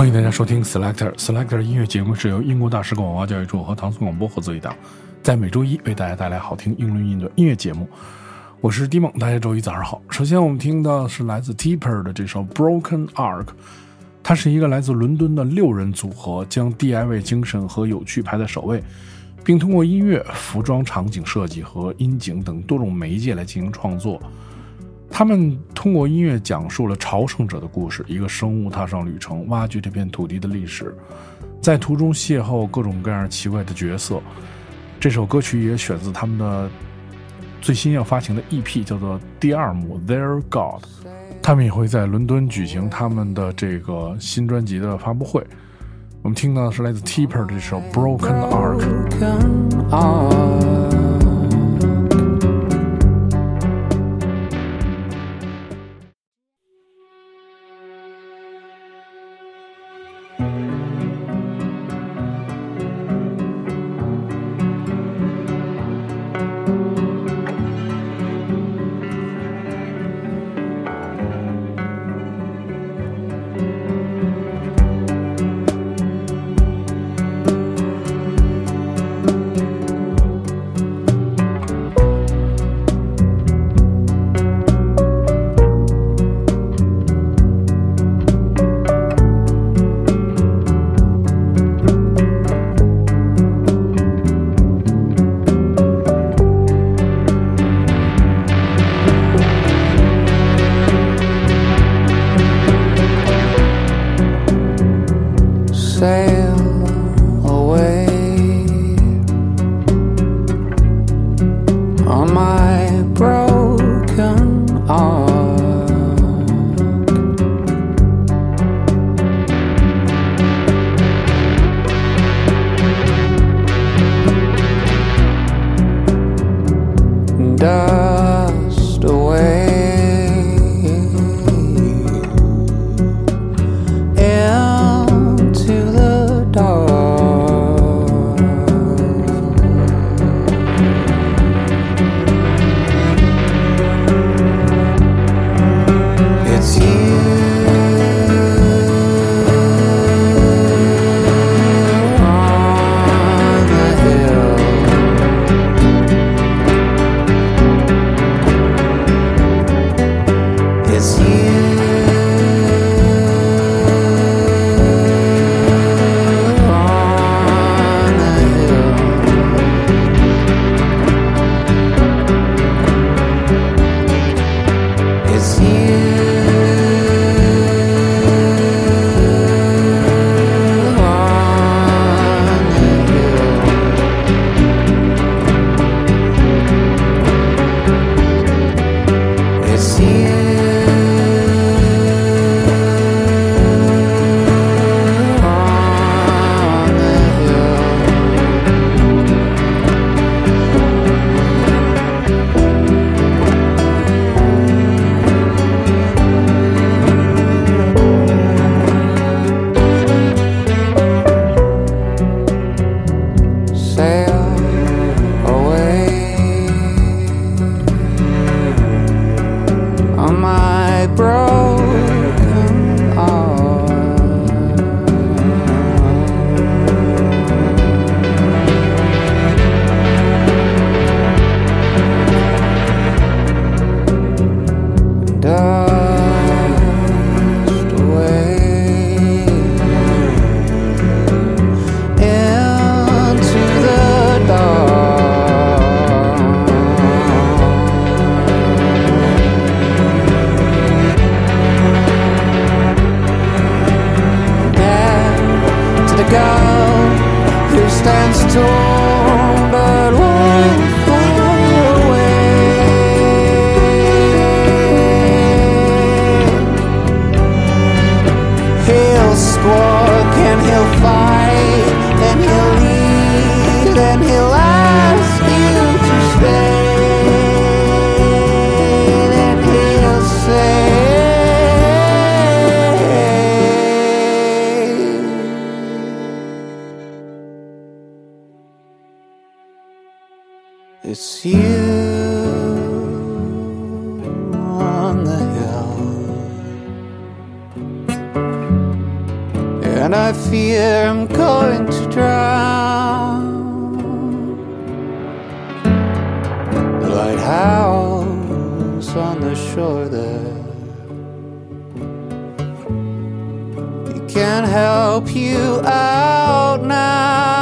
欢迎大家收听 Selector Selector 音乐节目，是由英国大使馆文化教育处和唐宋广播合作一档，在每周一为大家带来好听英伦音的音乐节目。我是 Dimon，，大家周一早上好。首先我们听到是来自 Tipper 的这首 Broken Arc，它是一个来自伦敦的六人组合，将 DIY 精神和有趣排在首位，并通过音乐、服装、场景设计和音景等多种媒介来进行创作。他们通过音乐讲述了朝圣者的故事，一个生物踏上旅程，挖掘这片土地的历史，在途中邂逅各种各样奇怪的角色。这首歌曲也选自他们的最新要发行的 EP，叫做《第二幕 Their God》。他们也会在伦敦举行他们的这个新专辑的发布会。我们听到的是来自 Tipper 这首《Broken Arc》。And I fear I'm going to drown. A lighthouse on the shore there. It can't help you out now.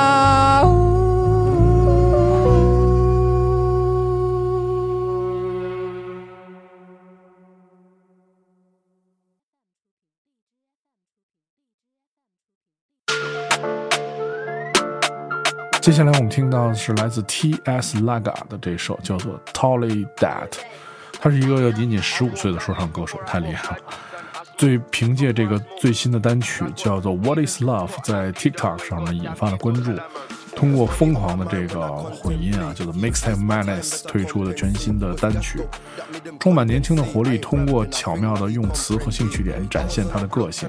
是来自 T.S. Laga 的这首叫做《Tolly That》，他是一个仅仅十五岁的说唱歌手，太厉害了。最凭借这个最新的单曲叫做《What Is Love》在 TikTok 上呢引发了关注。通过疯狂的这个混音啊，叫做 Mixtape Madness 推出的全新的单曲，充满年轻的活力，通过巧妙的用词和兴趣点展现他的个性。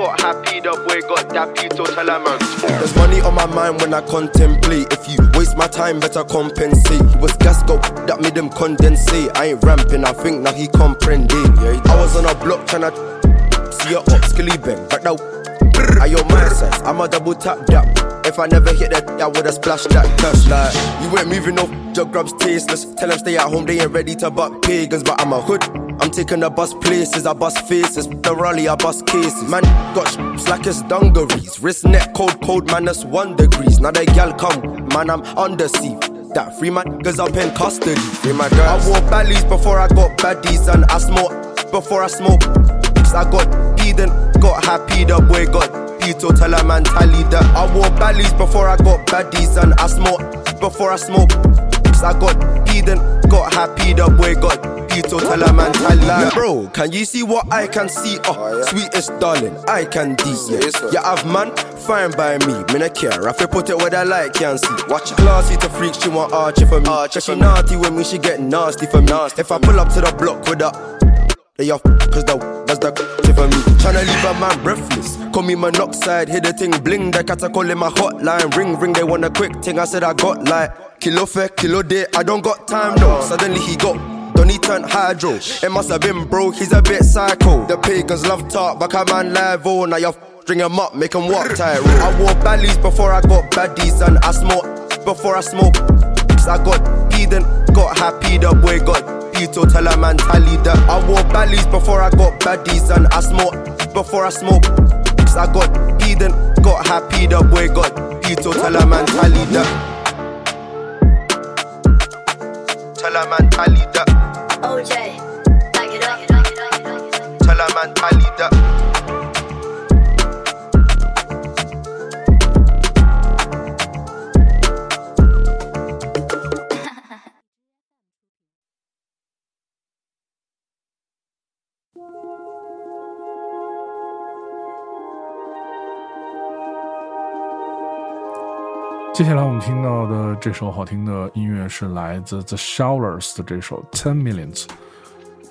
got happy, the boy got dappy to tell a man. There's money on my mind when I contemplate. If you waste my time, better compensate. He was gas go that made him condensate. I ain't ramping, I think now he comprehend. I was on a block tryna see your up skilly bang, but now I your my size. I'm a double tap that. If I never hit that, I would've splashed that cash. Like you ain't moving off, jug grubs tasteless. Tell them stay at home, they ain't ready to buck pagans, but I'm a hood. I'm taking the bus places, I bust faces. The rally, I bust cases. Man, got sh- slack as dungarees. Wrist neck cold, cold, minus one degrees. Now the gal come, man, I'm undeceived. That free man, cause up in custody. Free my girl. I wore ballies before I got baddies, and I smoke before I smoke. I got Eden, got happy, the boy got Pito, tell a man tally that. I wore ballies before I got baddies, and I smoke before I smoke. I got Eden, got happy, the boy got Pito, tell a man tally that. Bro, can you see what I can see? Oh, sweetest darling, I can D. Yeah, yeah I've man, fine by me, me no care. If I put it where I like, can see. Watch it. classy to freak, she want archie for me. Cause she naughty with me, she get nasty for me. Nasty If I pull up to the block with her. They off cause the that's the tip for me. Tryna leave a man breathless. Call me monoxide, hit the thing bling. The cat I call in my hotline. Ring ring, they want a quick thing. I said I got like kilo fair, kilo day. I don't got time though. Suddenly he got. Don't he turn hydro? It must have been broke, he's a bit psycho. The pagans love talk, but a man live oh now you string him up, make him walk tight. I wore ballies before I got baddies, and I smoke before I smoke. I got Eden, got happy, the boy got Pito, tell a man tally that. I wore ballies before I got baddies, and I smoke before I smoke. I got Eden, got happy, the boy got Pito, tell a man tally that. 听到的这首好听的音乐是来自 The Showers 的这首 Ten Millions。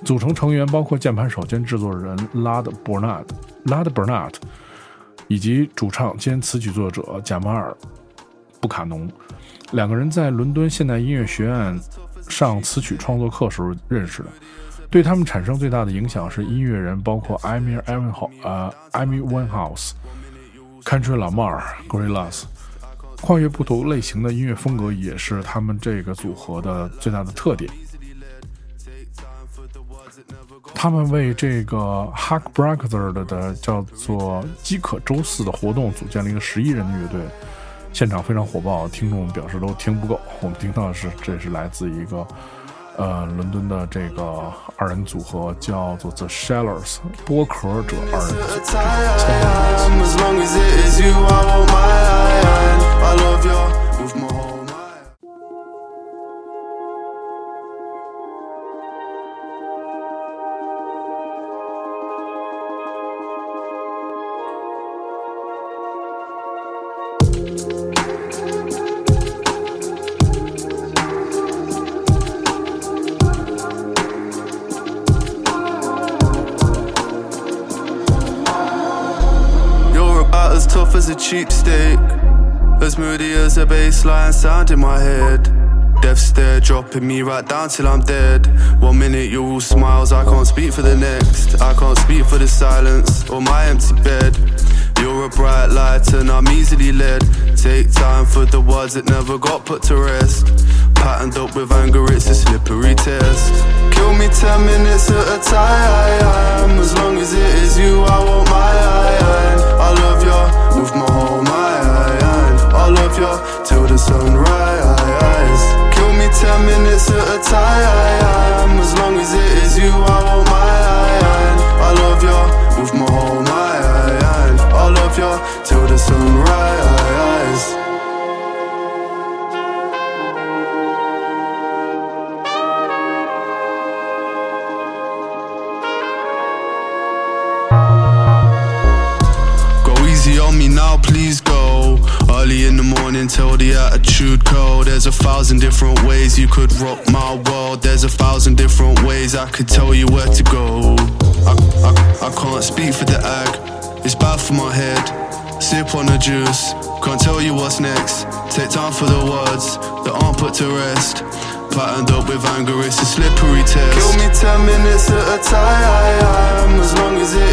组成成员包括键盘手兼制作人 Lad Bernard、Lad Bernard，以及主唱兼词曲作者贾马尔·布卡农。两个人在伦敦现代音乐学院上词曲创作课时候认识的。对他们产生最大的影响是音乐人，包括 Amy Winehouse、呃 Amy Winehouse、Country Lamar、Gorillaz。跨越不同类型的音乐风格也是他们这个组合的最大的特点。他们为这个 Hack Brother 的的叫做饥渴周四的活动组建了一个十一人的乐队，现场非常火爆，听众表示都听不够。我们听到的是，这是来自一个呃伦敦的这个二人组合，叫做 The Shellers 剥壳者二人组。I love you with my whole mind. You're about as tough as a cheap steak. As moody as a bassline sound in my head. Death stare dropping me right down till I'm dead. One minute you're all smiles, I can't speak for the next. I can't speak for the silence or my empty bed. You're a bright light and I'm easily led. Take time for the words that never got put to rest. Patterned up with anger, it's a slippery test. Kill me ten minutes at a time. As long as it is you, I want my eye. I love you with my. Till the sunrise. Thousand different ways you could rock my world. There's a thousand different ways I could tell you where to go. I, I, I can't speak for the ag, it's bad for my head. Sip on the juice, can't tell you what's next. Take time for the words that aren't put to rest. Patterned up with anger, it's a slippery test. Kill me ten minutes at a time. As long as it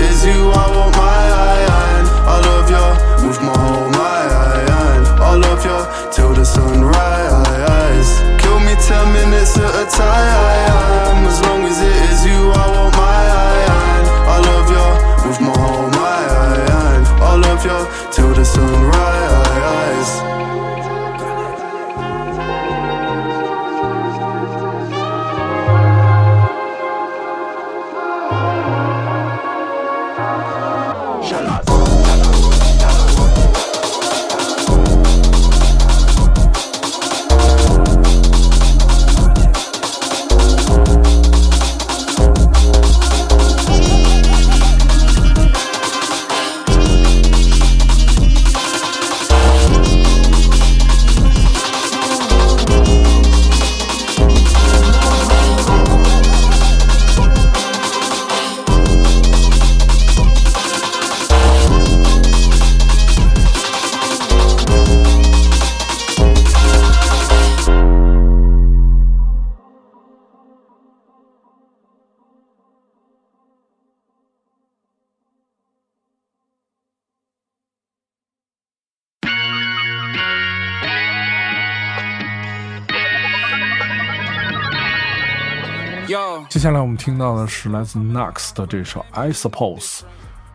接下来我们听到的是来自 Nux 的这首《I Suppose》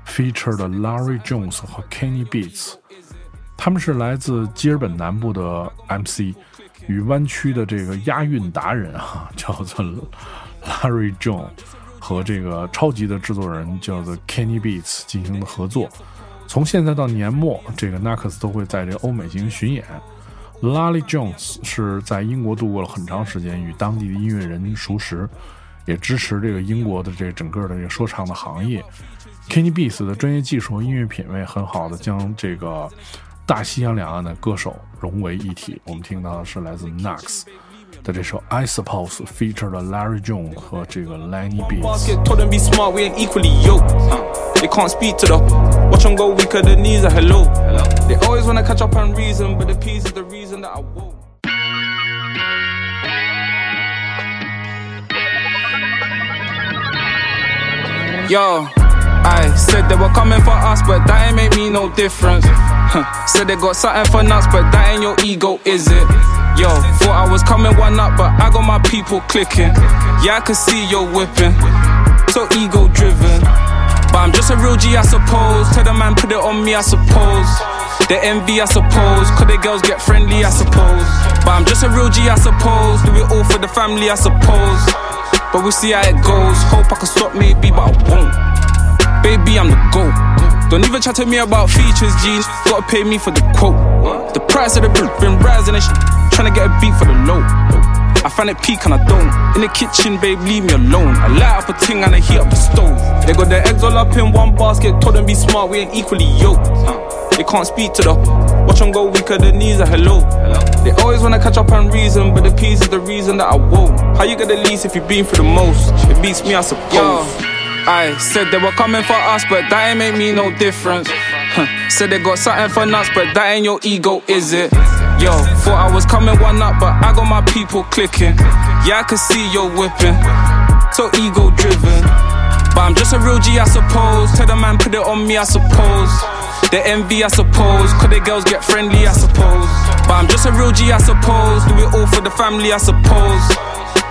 ，feature 的 Larry Jones 和 Kenny Beats。他们是来自基尔本南部的 MC，与湾区的这个押韵达人啊，叫做 Larry Jones 和这个超级的制作人叫做 Kenny Beats 进行的合作。从现在到年末，这个 Nux 都会在这欧美进行巡演。Larry Jones 是在英国度过了很长时间，与当地的音乐人熟识，也支持这个英国的这整个的这个说唱的行业。Kenny Beats 的专业技术和音乐品味很好的将这个大西洋两岸的歌手融为一体。我们听到的是来自 Nux 的这首《I Suppose》，feature 了 Larry Jones 和这个 Lenny Beats。basket told them be smart, we ain't equally yoked. They can't speak to the watch 'em go weaker, the knees are hello. They always wanna catch up and reason, but the peas is the reason that I woke. Yo, I said they were coming for us, but that ain't make me no difference. Said they got something for nuts, but that ain't your ego, is it? Yo, thought I was coming one up, but I got my people clicking. Yeah, I can see you're whipping. So ego driven. But I'm just a real G, I suppose. Tell the man, put it on me, I suppose. The envy, I suppose. Cause the girls get friendly, I suppose. But I'm just a real G, I suppose. Do it all for the family, I suppose. But we'll see how it goes. Hope I can stop, maybe, but I won't. Baby, I'm the GOAT. Don't even chat to me about features, G. Gotta pay me for the quote. The price of the bill been rising and shit. Tryna get a beat for the low. I find it peak and I don't. In the kitchen, babe, leave me alone. I light up a ting and I heat up the stove. They got their eggs all up in one basket. Told them be smart, we ain't equally yoked. They can't speak to the watch 'em go weaker, the knees are hello. They always wanna catch up and reason, but the peas is the reason that I won't. How you get the least if you been through the most? It beats me, I suppose. I said they were coming for us, but that ain't make me no difference. Huh. Said they got something for nuts, but that ain't your ego, is it? Yo, thought I was coming one up, but I got my people clicking. Yeah, I can see you're whipping. So ego driven. But I'm just a real G, I suppose. Tell the man, put it on me, I suppose. The envy, I suppose. Could the girls get friendly, I suppose. But I'm just a real G, I suppose. Do it all for the family, I suppose.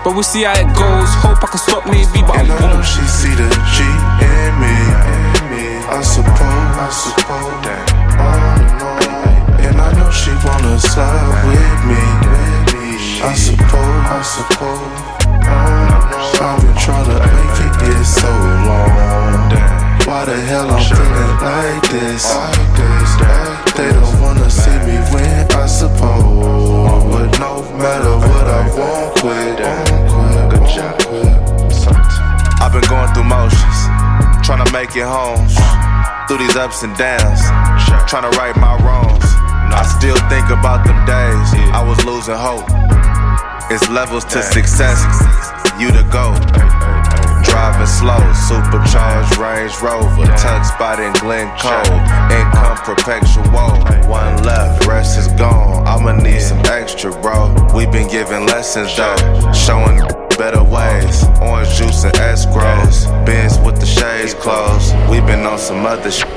But we'll see how it goes. Hope I can stop maybe, but I And I know she see the G in me. I suppose, I suppose that on and on. And I know she wanna slide with me. I suppose, I suppose. on and on. I've been trying to make it get so long. Why the hell I'm feeling like this? They don't wanna see me win, I suppose. But no matter what, I won't quit. Good job. I've been going through motions, trying to make it home. Through these ups and downs, trying to right my wrongs. I still think about them days I was losing hope. It's levels to success, you the go. Driving slow, supercharged Range Rover, tuck spot in Glen Cove, income perpetual. One left, rest is gone. I'ma need some extra, bro. we been giving lessons though, showing better ways. Orange juice and escrows, Benz with the shades closed. we been on some other shit.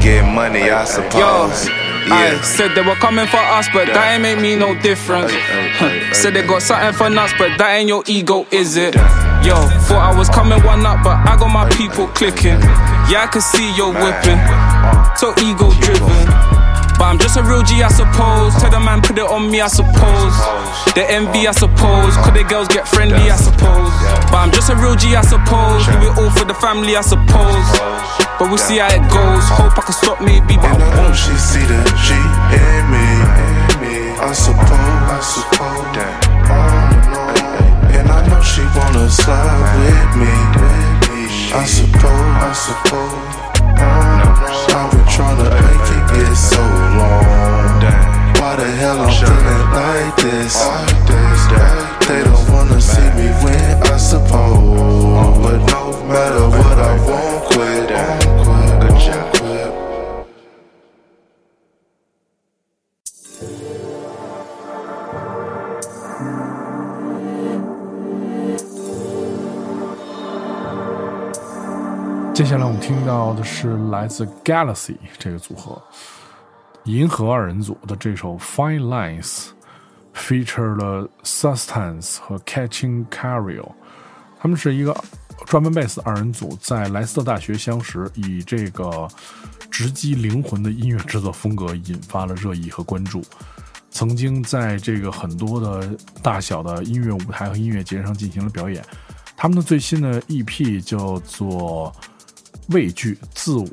Get money, I suppose. I said they were coming for us, but that ain't make me no difference. Said they got something for nuts, but that ain't your ego, is it? Yo, thought I was coming one up, but I got my people clicking. Yeah, I can see you're whipping. So ego driven. But I'm just a real G, I suppose. Tell the man, put it on me, I suppose. The envy, I suppose. Could the girls get friendly, I suppose. But I'm just a real G, I suppose. Do it all for the family, I suppose. But we'll see how it goes. Hope I can stop maybe, And I won't. she see the G in me. I suppose, I suppose that know she wanna slide with me. I suppose, I suppose. I've been trying to make it get so long. 听到的是来自 Galaxy 这个组合，银河二人组的这首《Fine Lines》，feature 了 Sustance 和 Catching Carrier，他们是一个专门贝斯二人组，在莱斯特大学相识，以这个直击灵魂的音乐制作风格引发了热议和关注。曾经在这个很多的大小的音乐舞台和音乐节上进行了表演。他们的最新的 EP 叫做《畏惧自我》，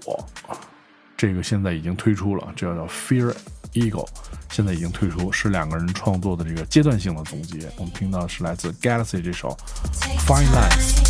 这个现在已经推出了，这叫 Fear Eagle，现在已经推出，是两个人创作的这个阶段性的总结。我们听到是来自 Galaxy 这首《Fine Lines》。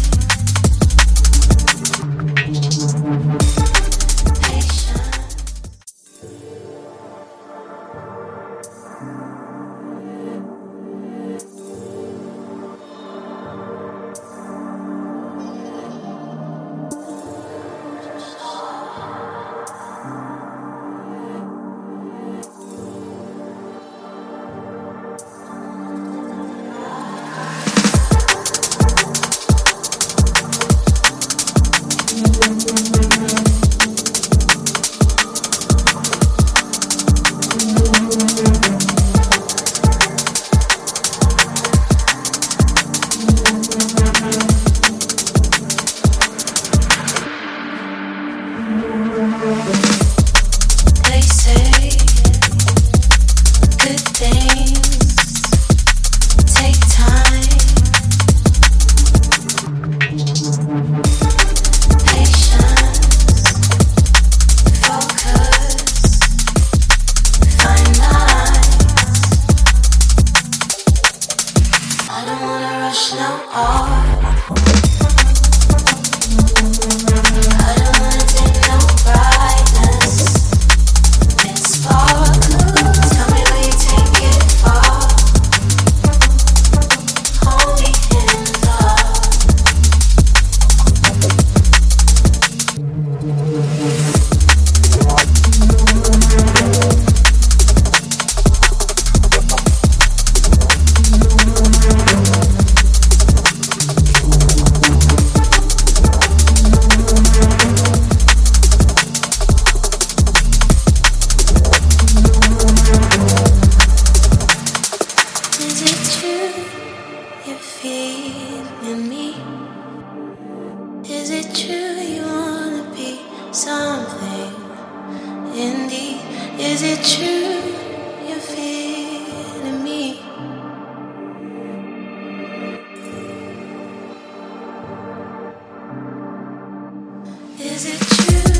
Is it true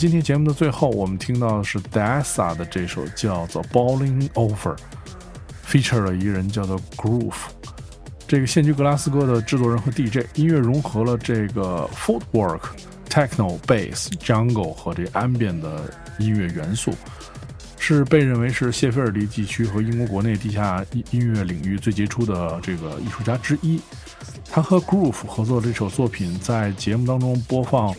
今天节目的最后，我们听到的是 Dessa 的这首叫做《Balling Over》，feature 了一个人叫做 Groove。这个现居格拉斯哥的制作人和 DJ，音乐融合了这个 footwork、techno、bass、jungle 和这 ambient 的音乐元素，是被认为是谢菲尔迪地区和英国国内地下音音乐领域最杰出的这个艺术家之一。他和 Groove 合作的这首作品在节目当中播放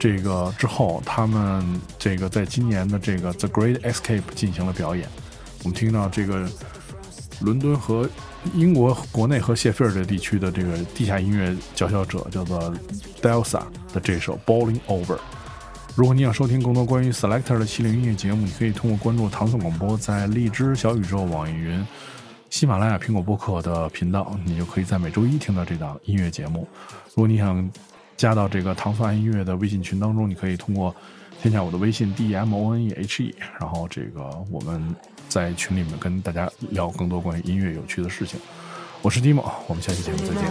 这个之后，他们这个在今年的这个 The Great Escape 进行了表演。我们听到这个伦敦和英国国内和谢菲尔德地区的这个地下音乐佼佼者叫做 Delsa 的这首 Balling Over。如果你想收听更多关于 Selector 的系列音乐节目，你可以通过关注唐宋广播在荔枝、小宇宙、网易云、喜马拉雅、苹果播客的频道，你就可以在每周一听到这档音乐节目。如果你想加到这个糖蒜音乐的微信群当中，你可以通过添加我的微信 d m o n e h e，然后这个我们在群里面跟大家聊更多关于音乐有趣的事情。我是 Dimo，我们下期节目再见。